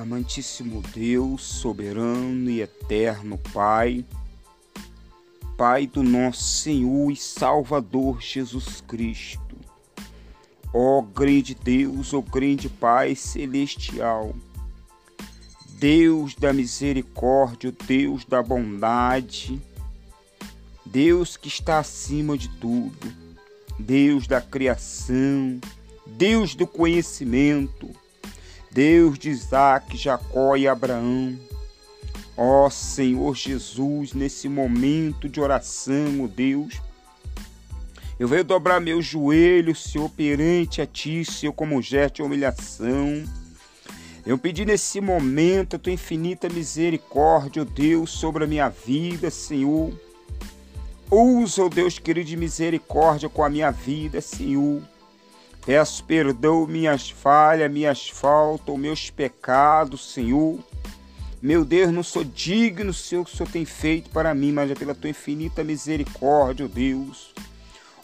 Amantíssimo Deus, soberano e eterno Pai, Pai do nosso Senhor e Salvador Jesus Cristo, ó grande Deus, ó grande Pai celestial, Deus da misericórdia, Deus da bondade, Deus que está acima de tudo, Deus da criação, Deus do conhecimento, Deus de Isaac, Jacó e Abraão. Ó Senhor Jesus, nesse momento de oração, ó Deus, eu venho dobrar meus joelhos, Senhor, perante a Ti, Senhor, como gesto de humilhação. Eu pedi nesse momento a Tua infinita misericórdia, ó Deus, sobre a minha vida, Senhor. Usa, ó Deus querido, de misericórdia com a minha vida, Senhor. Peço perdão minhas falhas, minhas faltas, meus pecados, Senhor. Meu Deus, não sou digno, Senhor, que o Senhor tem feito para mim, mas é pela tua infinita misericórdia, Deus.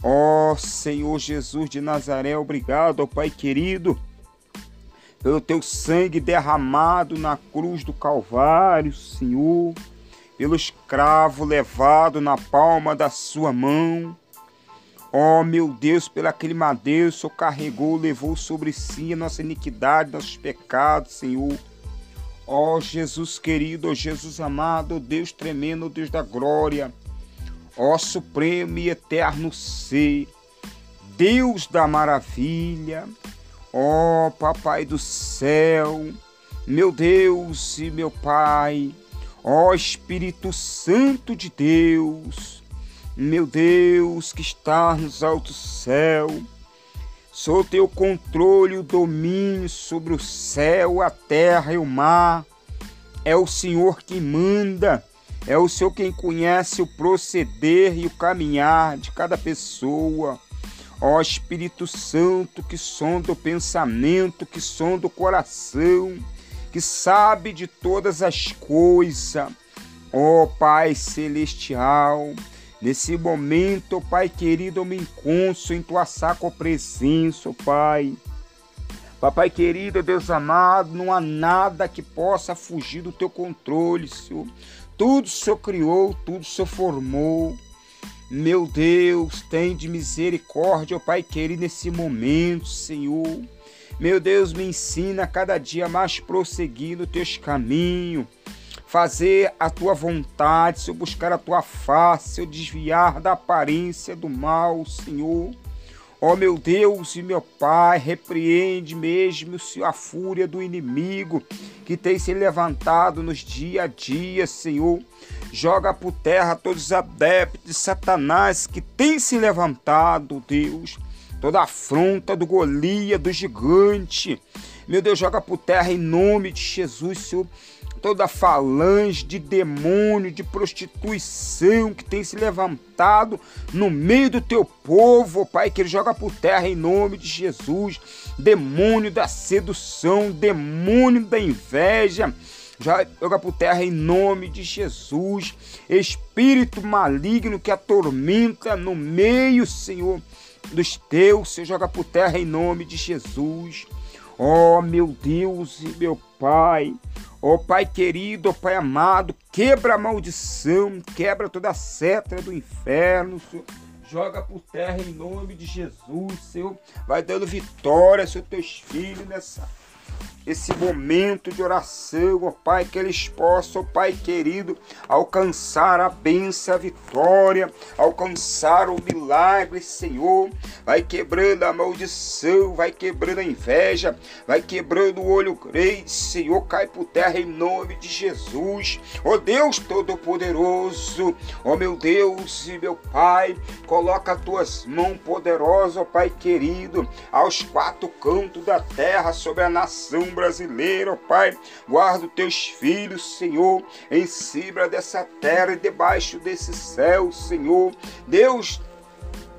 Ó Senhor Jesus de Nazaré, obrigado, ó Pai querido, pelo teu sangue derramado na cruz do Calvário, Senhor, pelo escravo levado na palma da sua mão oh, meu Deus, pelo aquele madeiro, o Senhor carregou, levou sobre si a nossa iniquidade, nossos pecados, Senhor. Ó oh, Jesus querido, ó oh, Jesus amado, ó Deus tremendo, ó Deus da glória, ó supremo e eterno ser, Deus da maravilha, ó Papai do céu, meu Deus e meu Pai, ó Espírito Santo de Deus, meu Deus que está nos altos céus, sou teu controle o domínio sobre o céu, a terra e o mar. É o Senhor que manda, é o Senhor quem conhece o proceder e o caminhar de cada pessoa. Ó Espírito Santo, que sonda o pensamento, que sonda o coração, que sabe de todas as coisas. Ó Pai Celestial, Nesse momento, Pai querido, eu me encontro em tua sacra presença, Pai. Papai querido, Deus amado, não há nada que possa fugir do teu controle, Senhor. Tudo o Senhor criou, tudo o Senhor formou. Meu Deus, tem de misericórdia, Pai querido, nesse momento, Senhor. Meu Deus, me ensina a cada dia mais prosseguir nos teus caminhos fazer a tua vontade, Senhor, buscar a tua face, Senhor, desviar da aparência do mal, Senhor. Ó oh, meu Deus e meu Pai, repreende mesmo, a fúria do inimigo que tem se levantado nos dia a dia, Senhor. Joga por terra todos os adeptos de Satanás que tem se levantado, Deus. Toda afronta do Golias, do gigante. Meu Deus, joga por terra em nome de Jesus, Senhor toda falange de demônio, de prostituição que tem se levantado no meio do teu povo, Pai, que ele joga por terra em nome de Jesus. Demônio da sedução, demônio da inveja, joga por terra em nome de Jesus. Espírito maligno que atormenta no meio, Senhor, dos teus, Senhor, joga por terra em nome de Jesus. Ó oh, meu Deus e meu Pai, Ó oh, Pai querido, ó oh, Pai amado, quebra a maldição, quebra toda a seta do inferno, Senhor. Joga por terra em nome de Jesus, Senhor. Vai dando vitória, Senhor, teus filhos nessa esse momento de oração, ó Pai, que eles possam, ó Pai querido, alcançar a bênção, a vitória, alcançar o milagre, Senhor. Vai quebrando a maldição, vai quebrando a inveja, vai quebrando o olho grande, Senhor, cai por terra em nome de Jesus. Ó Deus Todo-Poderoso, ó meu Deus e meu Pai, coloca as tuas mãos poderosas, ó Pai querido, aos quatro cantos da terra sobre a nação brasileiro, Pai. Guarda os teus filhos, Senhor, em cima dessa terra e debaixo desse céu, Senhor. Deus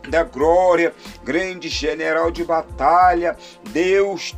da glória, grande general de batalha, Deus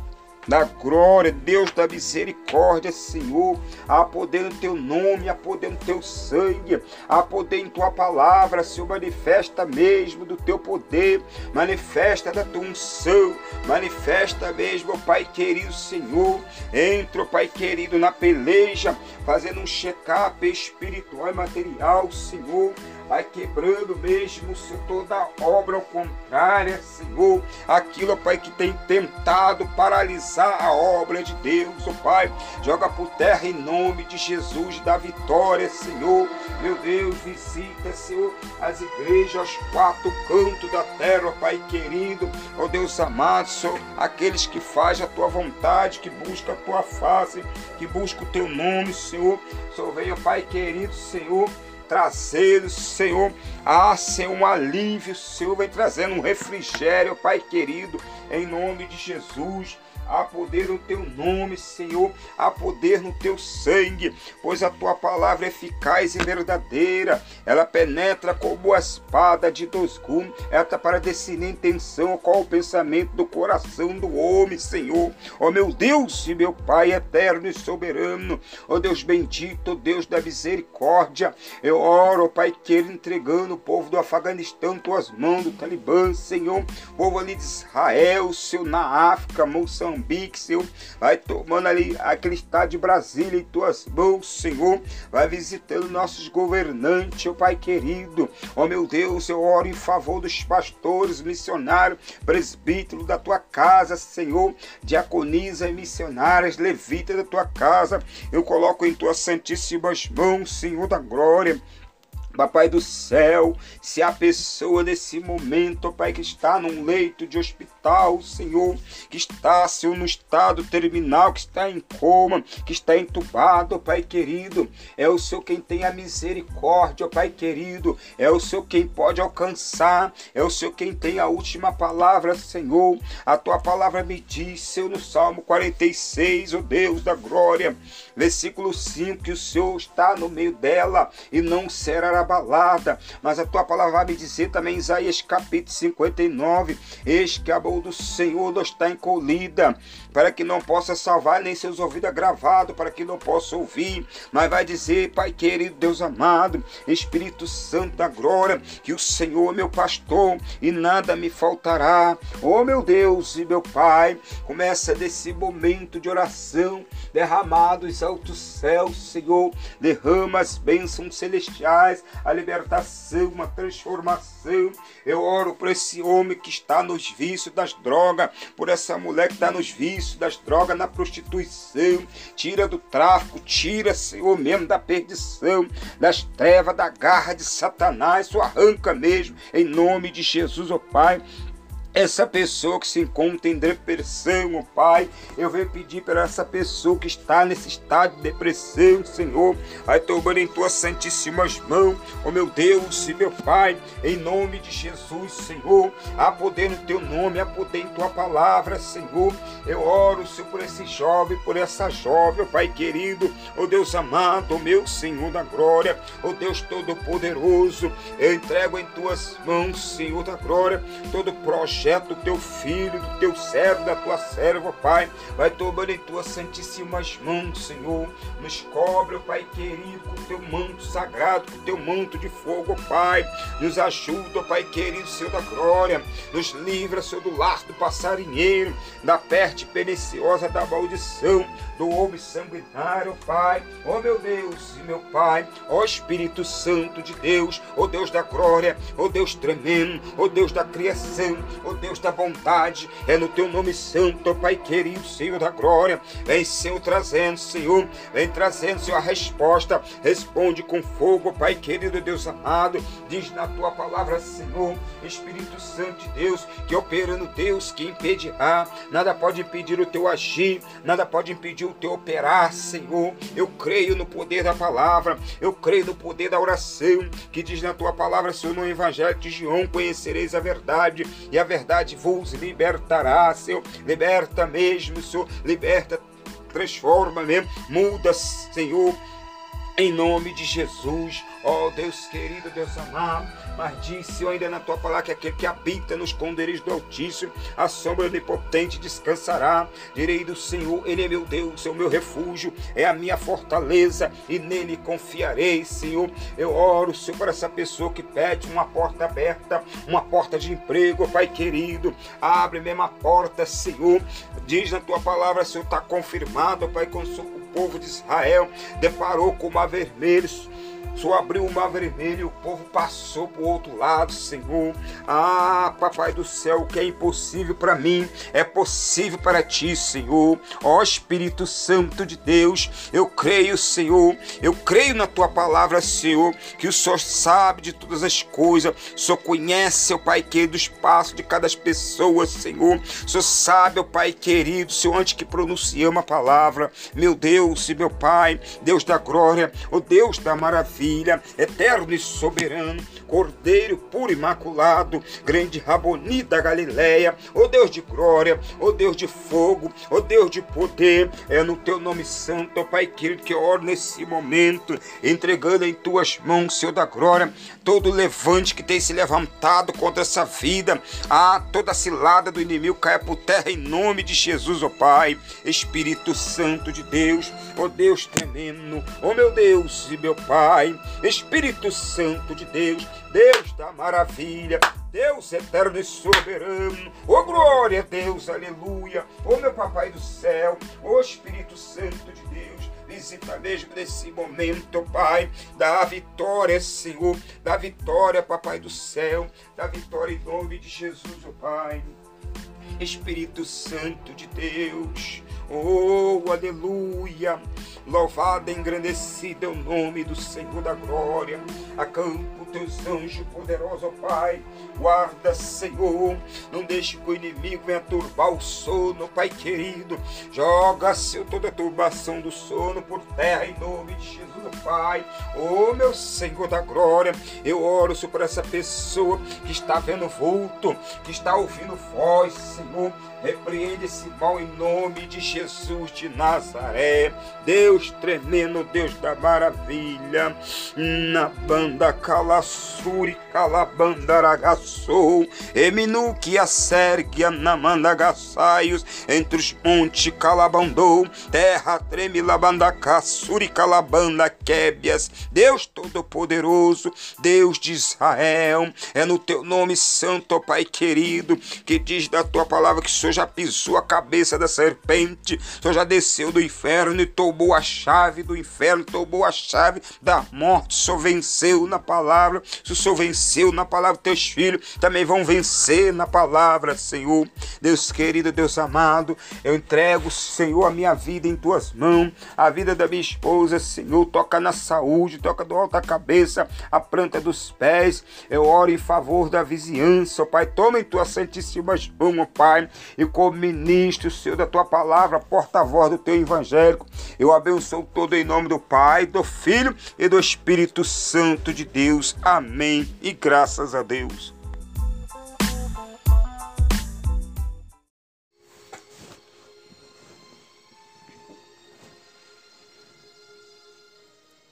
da glória, Deus da misericórdia, Senhor. Há poder no teu nome, há poder no teu sangue, há poder em tua palavra, Senhor. Manifesta mesmo do teu poder, manifesta da tua unção, manifesta mesmo, Pai querido Senhor, entra, Pai querido, na peleja, fazendo um check-up espiritual e material, Senhor, vai quebrando mesmo, Senhor, toda obra contrária, Senhor, aquilo, Pai, que tem tentado paralisar a obra de Deus, ó Pai, joga por terra em nome de Jesus, da vitória, Senhor, meu Deus, visita, Senhor, as igrejas aos quatro cantos da terra, ó Pai querido, ó Deus amado, Senhor, aqueles que fazem a tua vontade, que buscam a tua face, que buscam o teu nome, Senhor, Senhor, venha, Pai querido, Senhor, trazendo, Senhor, ah, Senhor, um alívio, Senhor, vem trazendo um refrigério, Pai querido, em nome de Jesus. Há poder no teu nome, Senhor, há poder no teu sangue, pois a tua palavra é eficaz e verdadeira. Ela penetra como a espada de dois gumes, ela para decidir a intenção, qual o pensamento do coração do homem, Senhor. Ó oh, meu Deus e meu Pai eterno e soberano, ó oh, Deus bendito, Deus da misericórdia, eu oro, Pai querido, entregando o povo do Afeganistão, tuas mãos, do Talibã, Senhor, povo ali de Israel, Senhor, na África, Moçambique, Moçambique, Senhor. Vai tomando ali aquele estado de Brasília em tuas mãos, Senhor. Vai visitando nossos governantes, ó Pai querido. Ó meu Deus, eu oro em favor dos pastores, missionários, presbíteros da tua casa, Senhor. Diaconisa e missionárias, levitas da tua casa. Eu coloco em tuas santíssimas mãos, Senhor da glória. Papai do céu, se a pessoa nesse momento, Pai, que está num leito de hospital, Senhor, que está, Senhor, no estado terminal, que está em coma, que está entubado, Pai querido, é o Senhor quem tem a misericórdia, Pai querido, é o Senhor quem pode alcançar, é o Senhor quem tem a última palavra, Senhor. A tua palavra me diz, Senhor, no Salmo 46, o Deus da glória, versículo 5, que o Senhor está no meio dela e não será abalada. Mas a tua palavra vai me dizer também, Isaías capítulo 59, eis que a boa do Senhor não está encolhida, para que não possa salvar, nem seus ouvidos gravados, para que não possa ouvir. Mas vai dizer, Pai querido, Deus amado, Espírito Santo da glória, que o Senhor é meu pastor e nada me faltará. Oh meu Deus e meu Pai, começa desse momento de oração, derramados altos céus, Senhor, derrama as bênçãos celestiais, a libertação, uma transformação. Eu oro por esse homem que está nos vícios das drogas, por essa mulher que está nos vícios das drogas, na prostituição. Tira do tráfico, tira, Senhor, mesmo da perdição, das trevas, da garra de Satanás. O arranca mesmo, em nome de Jesus, ó oh Pai. Essa pessoa que se encontra em depressão, Pai, eu venho pedir para essa pessoa que está nesse estado de depressão, Senhor, vai tomando em tuas santíssimas mãos, oh meu Deus e meu Pai, em nome de Jesus, Senhor, há poder no teu nome, há poder em tua palavra, Senhor. Eu oro, Senhor, por esse jovem, por essa jovem, oh Pai querido, oh Deus amado, oh meu Senhor da glória, oh Deus todo-poderoso, eu entrego em tuas mãos, Senhor da glória, todo projeto projeto do teu filho, do teu servo, da tua serva, Pai. Vai tomando em tuas santíssimas mãos, Senhor. Nos cobre, Pai querido, com teu manto sagrado, com teu manto de fogo, Pai. Nos ajuda, Pai querido, Senhor da glória. Nos livra, Senhor, do laço do passarinheiro, da peste perniciosa, da maldição, do homem sanguinário, Pai. Ó oh, meu Deus e meu Pai, ó oh, Espírito Santo de Deus, ó oh, Deus da glória, ó Deus tremendo, ó Deus da criação, ó Deus da bondade, é no teu nome santo, Pai querido, Senhor da glória. Vem, Senhor, trazendo, Senhor, vem trazendo, Senhor, a resposta. Responde com fogo, Pai querido, Deus amado. Diz na tua palavra, Senhor, Espírito Santo de Deus, que operando Deus, que impedirá. Nada pode impedir o teu agir, nada pode impedir o teu operar, Senhor. Eu creio no poder da palavra, eu creio no poder da oração, que diz na tua palavra, Senhor, no Evangelho de João, conhecereis a verdade, e a verdade vos libertará, Senhor. Liberta mesmo, Senhor. Liberta, transforma mesmo, muda, Senhor Em nome de Jesus, ó oh, Deus querido, Deus amado, mas disse ainda na tua palavra que aquele que habita nos esconderijos do Altíssimo, a sombra onipotente descansará. Direi do Senhor, Ele é meu Deus, é o meu refúgio, é a minha fortaleza, e nele confiarei, Senhor. Eu oro, Senhor, para essa pessoa que pede uma porta aberta, uma porta de emprego, Pai querido. Abre mesmo a porta, Senhor. Diz na tua palavra, Senhor, está confirmado, Pai, com o povo de Israel deparou com o mar vermelho só abriu o mar vermelho o povo passou para o outro lado, Senhor. Ah, Papai do céu, o que é impossível para mim é possível para ti, Senhor. Ó Espírito Santo de Deus, eu creio, Senhor, eu creio na tua palavra, Senhor, que o Senhor sabe de todas as coisas, o Senhor conhece, o Pai querido, os passos de cada pessoa, Senhor. O Senhor sabe, o Pai querido, Senhor, antes que pronunciamos a palavra, meu Deus e meu Pai, Deus da glória, o Deus da maravilha maravilha, eterno e soberano, Cordeiro puro imaculado, grande Raboni da Galileia, ó Deus de glória, ó Deus de fogo, ó Deus de poder, é no teu nome santo, ó Pai querido, que oro nesse momento, entregando em tuas mãos, Senhor da glória, todo levante que tem se levantado contra essa vida, ah, toda cilada do inimigo caia por terra em nome de Jesus, ó Pai, Espírito Santo de Deus, ó Deus tremendo, ó meu Deus e meu Pai, Espírito Santo de Deus, Deus da maravilha, Deus eterno e soberano, oh glória a Deus, aleluia, oh meu papai do céu, oh Espírito Santo de Deus, visita mesmo nesse momento, Pai, da vitória, Senhor, da vitória, papai do céu, da vitória em nome de Jesus, oh Pai. Espírito Santo de Deus, oh aleluia, louvado e engrandecido é o nome do Senhor da glória, acampa teus anjos poderosos, ó Pai. Guarda, Senhor. Não deixe que o inimigo venha turbar o sono, Pai querido. Joga, Senhor, toda a turbação do sono por terra em nome de Jesus, Pai. Oh, meu Senhor da glória, eu oro sobre essa pessoa que está vendo vulto, que está ouvindo voz, Senhor. Repreende esse mal em nome de Jesus de Nazaré. Deus tremendo, Deus da maravilha. Na banda cala suri calabandaragaçou, eminu que a sérgia na mandagaçaios, entre os montes calabandou, terra treme labandaca, suri calabanda québias, Deus Todo-Poderoso, Deus de Israel, é no teu nome santo, Pai querido, que diz da tua palavra que o Senhor já pisou a cabeça da serpente, o Senhor já desceu do inferno e tomou a chave do inferno, tomou a chave da morte, o Senhor venceu na palavra. Se o Senhor venceu na palavra, teus filhos também vão vencer na palavra, Senhor. Deus querido, Deus amado, eu entrego, Senhor, a minha vida em tuas mãos, a vida da minha esposa, Senhor. Toca na saúde, toca do alto da cabeça, a planta dos pés. Eu oro em favor da vizinhança, ó Pai. Toma em tuas santíssimas mãos, ó Pai, e como ministro, Senhor, da tua palavra, porta-voz do teu evangélico, eu abençoo todo em nome do Pai, do Filho e do Espírito Santo de Deus. Amém e graças a Deus.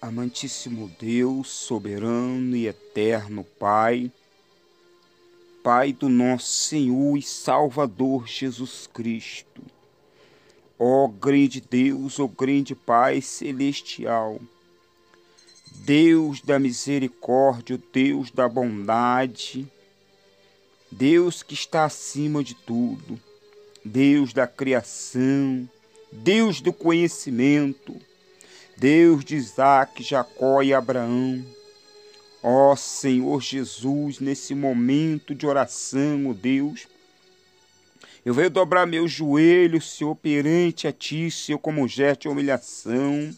Amantíssimo Deus, soberano e eterno Pai, Pai do nosso Senhor e Salvador Jesus Cristo, ó grande Deus, ó grande Pai celestial, Deus da misericórdia, Deus da bondade, Deus que está acima de tudo, Deus da criação, Deus do conhecimento, Deus de Isaac, Jacó e Abraão. Ó Senhor Jesus, nesse momento de oração, ó Deus, eu venho dobrar meus joelhos, Senhor, perante a Ti, Senhor, como gesto de humilhação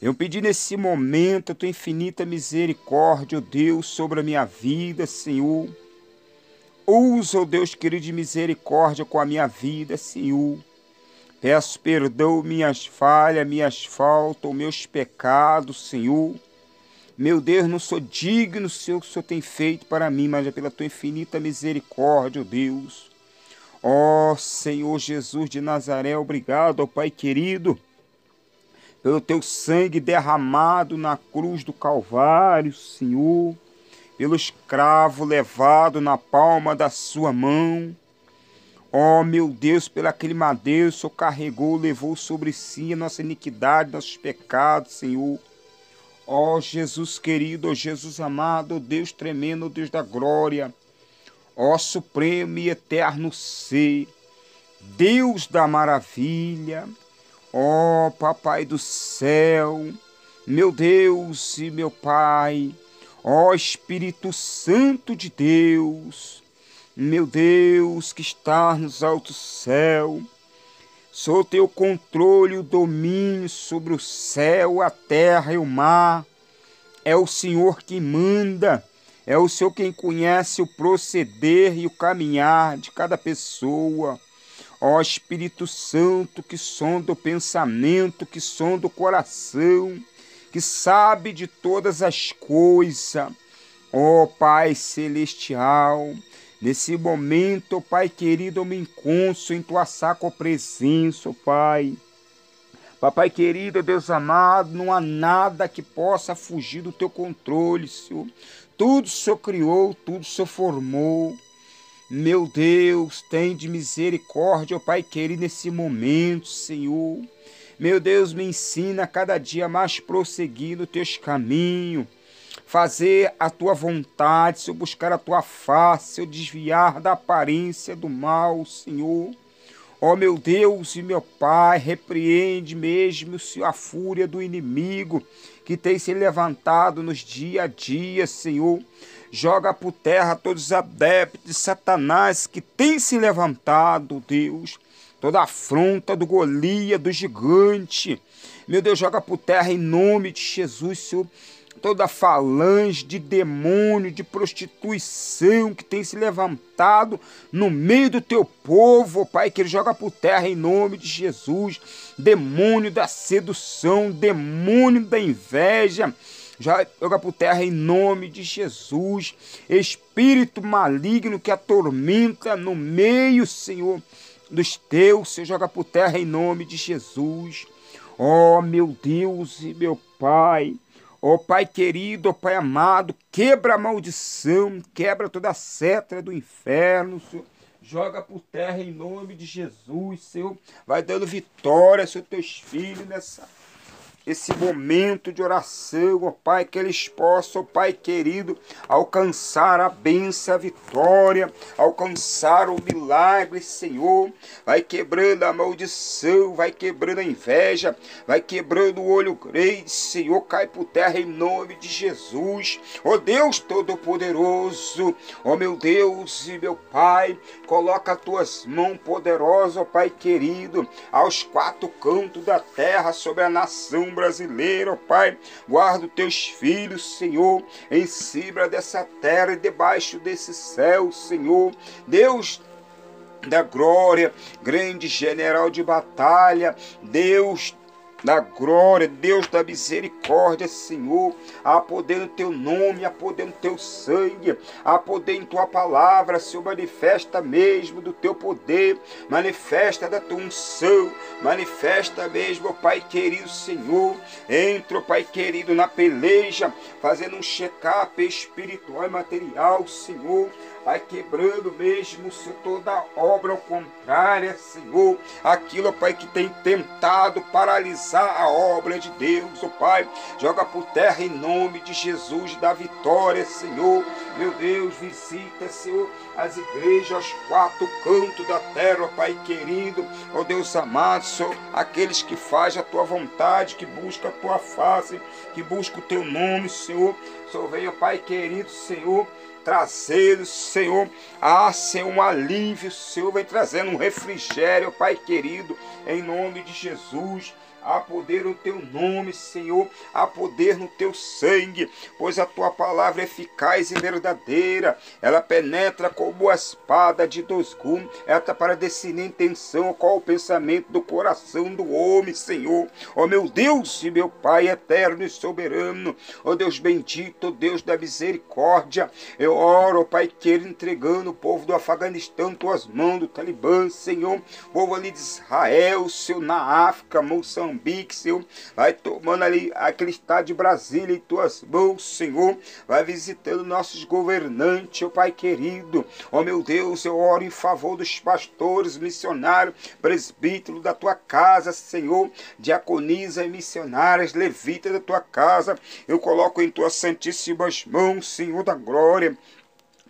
eu pedi nesse momento a tua infinita misericórdia, ó Deus, sobre a minha vida, Senhor. Usa, ó Deus querido, de misericórdia com a minha vida, Senhor. Peço perdão minhas falhas, minhas faltas, meus pecados, Senhor. Meu Deus, não sou digno, Senhor, que o Senhor tem feito para mim, mas é pela tua infinita misericórdia, ó Deus. Ó Senhor Jesus de Nazaré, obrigado, ó Pai querido pelo teu sangue derramado na cruz do Calvário, Senhor, pelo escravo levado na palma da sua mão. Ó oh, meu Deus, pelo aquele madeiro, o Senhor carregou, levou sobre si a nossa iniquidade, nossos pecados, Senhor. Ó oh, Jesus querido, ó oh, Jesus amado, ó Deus tremendo, ó Deus da glória, ó supremo e eterno ser, Deus da maravilha, Ó oh, Papai do céu, meu Deus e meu Pai, ó oh, Espírito Santo de Deus, meu Deus que está nos altos céus, sou teu controle e o domínio sobre o céu, a terra e o mar. É o Senhor que manda, é o Senhor quem conhece o proceder e o caminhar de cada pessoa. Ó Espírito Santo, que sonda o pensamento, que sonda o coração, que sabe de todas as coisas. Ó Pai Celestial, nesse momento, Pai querido, eu me encontro em tua sacra presença, Pai. Papai querido, Deus amado, não há nada que possa fugir do teu controle, Senhor. Tudo o Senhor criou, tudo o Senhor formou. Meu Deus, tem de misericórdia, ó Pai querido, nesse momento, Senhor. Meu Deus, me ensina a cada dia mais prosseguir no teus caminhos, fazer a tua vontade, Senhor, buscar a tua face, Senhor, desviar da aparência do mal, Senhor. Ó meu Deus e meu Pai, repreende mesmo, Senhor, a fúria do inimigo que tem se levantado nos dia a dia, Senhor joga por terra todos os adeptos de Satanás que tem se levantado, Deus, toda a afronta do Golias, do gigante. Meu Deus, joga por terra em nome de Jesus, Senhor, toda falange de demônio, de prostituição que tem se levantado no meio do teu povo, Pai, que ele joga por terra em nome de Jesus. Demônio da sedução, demônio da inveja, joga por terra em nome de Jesus. Espírito maligno que atormenta no meio, Senhor, dos teus, Senhor, joga por terra em nome de Jesus. Ó oh, meu Deus e meu Pai, ó oh, Pai querido, ó oh, Pai amado, quebra a maldição, quebra toda a seta do inferno, Senhor joga por terra em nome de Jesus, Senhor. Vai dando vitória sobre teus filhos nessa esse momento de oração, ó Pai, que eles possam, ó Pai querido, alcançar a bênção, a vitória, alcançar o milagre, Senhor. Vai quebrando a maldição, vai quebrando a inveja, vai quebrando o olho grande, Senhor, cai por terra em nome de Jesus. Ó Deus Todo-Poderoso, ó meu Deus e meu Pai, coloca as tuas mãos poderosas, ó Pai querido, aos quatro cantos da terra sobre a nação brasileira, ó Pai. Guarda os teus filhos, Senhor, em cima dessa terra e debaixo desse céu, Senhor. Deus da glória, grande general de batalha, Deus da glória, Deus da misericórdia, Senhor. Há poder no teu nome, há poder no teu sangue, há poder em tua palavra, Senhor. Manifesta mesmo do teu poder, manifesta da tua unção, manifesta mesmo, Pai querido, Senhor. Entra, Pai querido, na peleja, fazendo um check-up espiritual e material, Senhor vai quebrando mesmo, Senhor, toda obra ao contrário, Senhor, aquilo, Pai, que tem tentado paralisar a obra de Deus, oh Pai, joga por terra em nome de Jesus, da vitória, Senhor, meu Deus, visita, Senhor, as igrejas aos quatro cantos da terra, oh Pai querido, ó Deus amado, Senhor, aqueles que fazem a tua vontade, que buscam a tua face, que buscam o teu nome, Senhor, Senhor, venha, Pai querido, Senhor, trazer, Senhor, a ser um alívio, Senhor, vem trazendo um refrigério, Pai querido, em nome de Jesus. Há poder no teu nome, Senhor, há poder no teu sangue, pois a tua palavra é eficaz e verdadeira. Ela penetra como a espada de dois gumes, ela está para decidir intenção qual o pensamento do coração do homem, Senhor. Ó meu Deus e meu Pai eterno e soberano, ó Deus bendito, Deus da misericórdia, eu oro, ó Pai querido, entregando o povo do Afeganistão, tuas mãos do Talibã, Senhor, povo ali de Israel, Senhor, na África, Moçambique Moçambique, Senhor. Vai tomando ali aquele estado de Brasília em tuas mãos, Senhor. Vai visitando nossos governantes, ó Pai querido. Ó meu Deus, eu oro em favor dos pastores, missionários, presbíteros da tua casa, Senhor. Diaconisa e missionárias, levitas da tua casa. Eu coloco em tuas santíssimas mãos, Senhor da glória.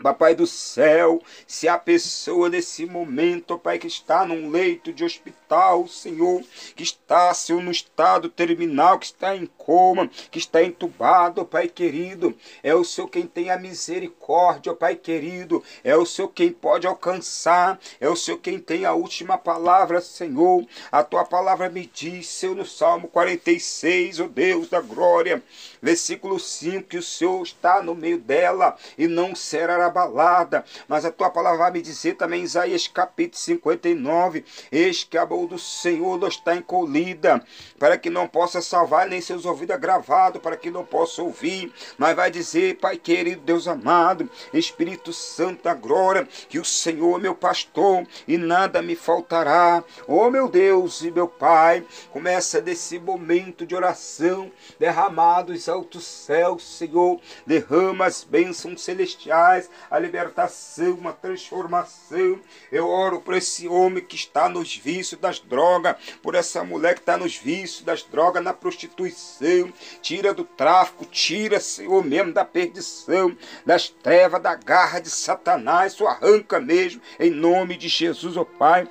Papai do céu, se a pessoa nesse momento, Pai, que está num leito de hospital, Senhor, que está, Senhor, no estado terminal, que está em coma, que está entubado, Pai querido, é o Senhor quem tem a misericórdia, Pai querido, é o Senhor quem pode alcançar, é o Senhor quem tem a última palavra, Senhor. A tua palavra me diz, Senhor, no Salmo 46, ó Deus da glória, versículo 5, que o Senhor está no meio dela e não será abalada. Mas a tua palavra vai me dizer também, Isaías capítulo 59, eis que a mão do Senhor não está encolhida, para que não possa salvar, nem seus ouvidos agravados, para que não possa ouvir. Mas vai dizer, Pai querido, Deus amado, Espírito Santo da glória, que o Senhor é meu pastor e nada me faltará. Oh meu Deus e meu Pai, começa desse momento de oração, derramados altos céus, Senhor, derrama as bênçãos celestiais a libertação, uma transformação. Eu oro por esse homem que está nos vícios das drogas, por essa mulher que está nos vícios das drogas, na prostituição. Tira do tráfico, tira, Senhor, mesmo da perdição, das trevas, da garra de Satanás. Isso arranca mesmo, em nome de Jesus, ó oh Pai.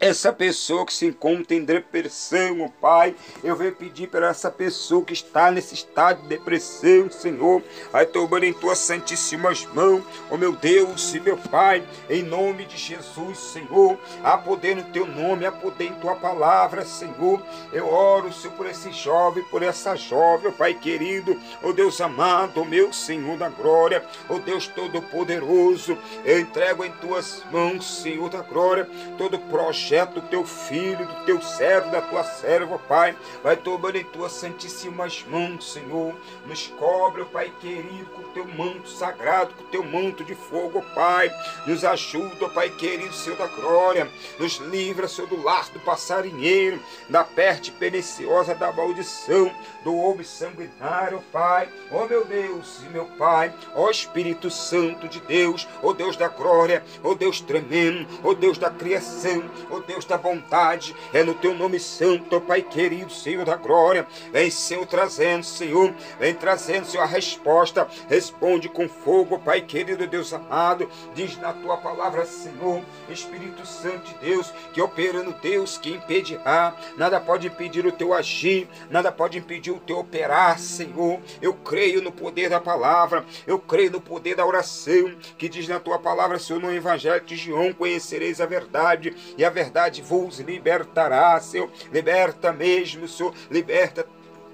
Essa pessoa que se encontra em depressão, Pai, eu venho pedir para essa pessoa que está nesse estado de depressão, Senhor, vai tomando em tuas santíssimas mãos, oh meu Deus e meu Pai, em nome de Jesus, Senhor, há poder no teu nome, há poder em tua palavra, Senhor. Eu oro, Senhor, por esse jovem, por essa jovem, Pai querido, oh Deus amado, oh meu Senhor da glória, oh Deus todo-poderoso, eu entrego em tuas mãos, Senhor da glória, todo projeto projeto do teu filho, do teu servo, da tua serva, Pai. Vai tomando em tuas santíssimas mãos, Senhor. Nos cobre, Pai querido, com o teu manto sagrado, com o teu manto de fogo, Pai. Nos ajuda, Pai querido, Senhor da glória. Nos livra, Senhor, do laço do passarinheiro, da peste perniciosa, da maldição, do homem sanguinário, Pai. Ó oh, meu Deus e meu Pai, ó oh, Espírito Santo de Deus, ó oh, Deus da glória, ó Deus tremendo, ó Deus da criação, ó oh Deus da bondade, é no teu nome santo, Pai querido, Senhor da glória. Vem, Senhor, trazendo, Senhor, vem trazendo, Senhor, a resposta. Responde com fogo, Pai querido, Deus amado. Diz na tua palavra, Senhor, Espírito Santo de Deus, que opera no Deus que impedirá. Nada pode impedir o teu agir, nada pode impedir o teu operar, Senhor. Eu creio no poder da palavra, eu creio no poder da oração, que diz na tua palavra, Senhor, no Evangelho de João, conhecereis a verdade, e a verdade verdade vos libertará, Senhor. Liberta mesmo, Senhor. Liberta,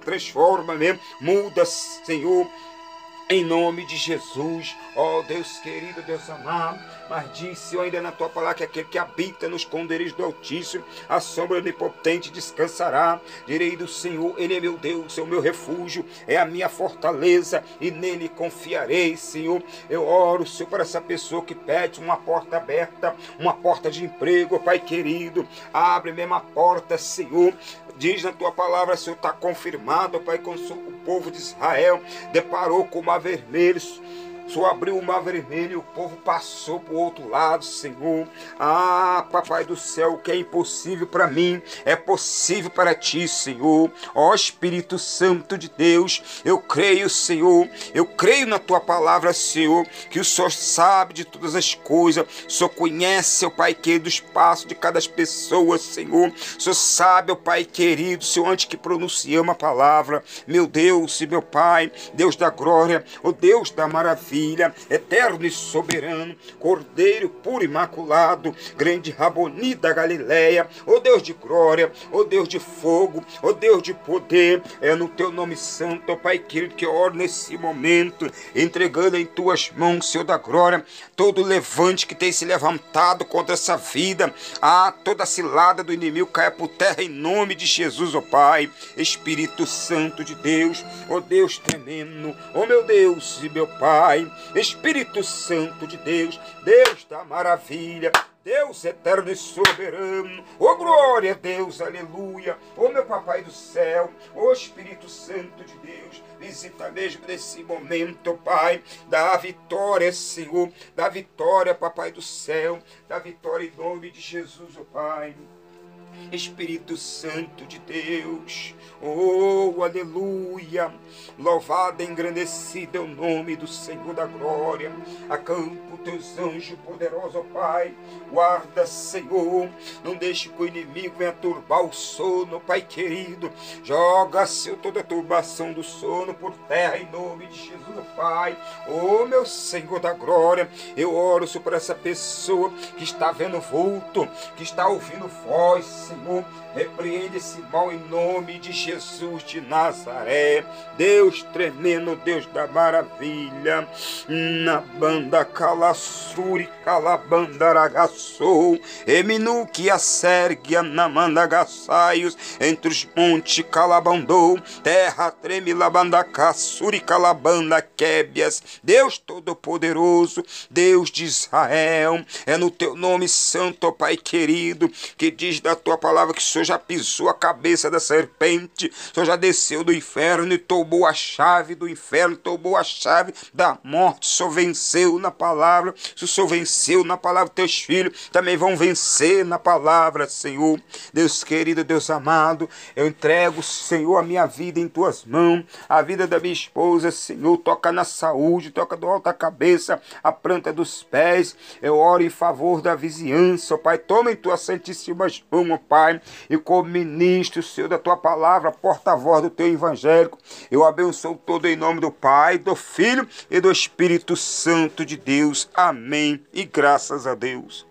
transforma mesmo. Muda, Senhor. Em nome de Jesus, ó oh, Deus querido, Deus amado, mas disse ainda na tua palavra que aquele que habita nos esconderijos do Altíssimo, a sombra onipotente descansará. Direi do Senhor, Ele é meu Deus, é o meu refúgio, é a minha fortaleza, e nele confiarei, Senhor. Eu oro, Senhor, para essa pessoa que pede uma porta aberta, uma porta de emprego, Pai querido, abre mesmo a porta, Senhor. Diz na tua palavra, Senhor, está confirmado, Pai, com o povo de Israel deparou com o mar vermelho só abriu o mar vermelho e o povo passou para o outro lado, Senhor. Ah, Papai do céu, o que é impossível para mim é possível para ti, Senhor. Ó Espírito Santo de Deus, eu creio, Senhor, eu creio na tua palavra, Senhor, que o Senhor sabe de todas as coisas, o Senhor conhece, o Pai querido, os passos de cada pessoa, Senhor. O Senhor sabe, o Pai querido, Senhor, antes que pronunciamos a palavra, meu Deus e meu Pai, Deus da glória, o Deus da maravilha maravilha, eterno e soberano, Cordeiro puro e imaculado, grande Raboni da Galileia, ó Deus de glória, ó Deus de fogo, ó Deus de poder, é no teu nome santo, ó Pai querido, que oro nesse momento, entregando em tuas mãos, Senhor da glória, todo levante que tem se levantado contra essa vida, ah, toda cilada do inimigo caia por terra em nome de Jesus, ó Pai, Espírito Santo de Deus, ó Deus tremendo, ó meu Deus e meu Pai, Espírito Santo de Deus, Deus da maravilha, Deus eterno e soberano, oh glória a Deus, aleluia, oh meu papai do céu, oh Espírito Santo de Deus, visita mesmo nesse momento, Pai, da vitória, Senhor, da vitória, papai do céu, da vitória em nome de Jesus, oh Pai. Espírito Santo de Deus, oh aleluia, louvado e engrandecido é o nome do Senhor da glória. Acampa teus anjos poderosos, oh Pai, guarda, Senhor, não deixe que o inimigo venha turbar o sono, Pai querido. Joga, Senhor, toda a turbação do sono por terra em nome de Jesus, oh Pai. Oh meu Senhor da glória, eu oro sobre essa pessoa que está vendo vulto, que está ouvindo voz, Senhor, repreende esse mal em nome de Jesus de Nazaré. Deus tremendo, Deus da maravilha. Na banda calassuri, calabandaragaçou. Eminu que a sérgia na mandagaçaios. Entre os montes calabandou. Terra treme labandacaçuri, calabanda québias. Deus Todo-Poderoso, Deus de Israel. É no teu nome santo, Pai querido, que diz da tua palavra que o Senhor já pisou a cabeça da serpente, o Senhor já desceu do inferno e tomou a chave do inferno, tomou a chave da morte, o Senhor venceu na palavra, se o Senhor venceu na palavra, teus filhos também vão vencer na palavra, Senhor. Deus querido, Deus amado, eu entrego, Senhor, a minha vida em tuas mãos, a vida da minha esposa, Senhor, toca na saúde, toca do alto da cabeça, a planta dos pés, eu oro em favor da vizinhança, Pai, toma em tuas santíssimas mãos, Pai, e como ministro, Senhor, da tua palavra, porta-voz do teu evangélico, eu abençoo todo em nome do Pai, do Filho e do Espírito Santo de Deus. Amém. E graças a Deus.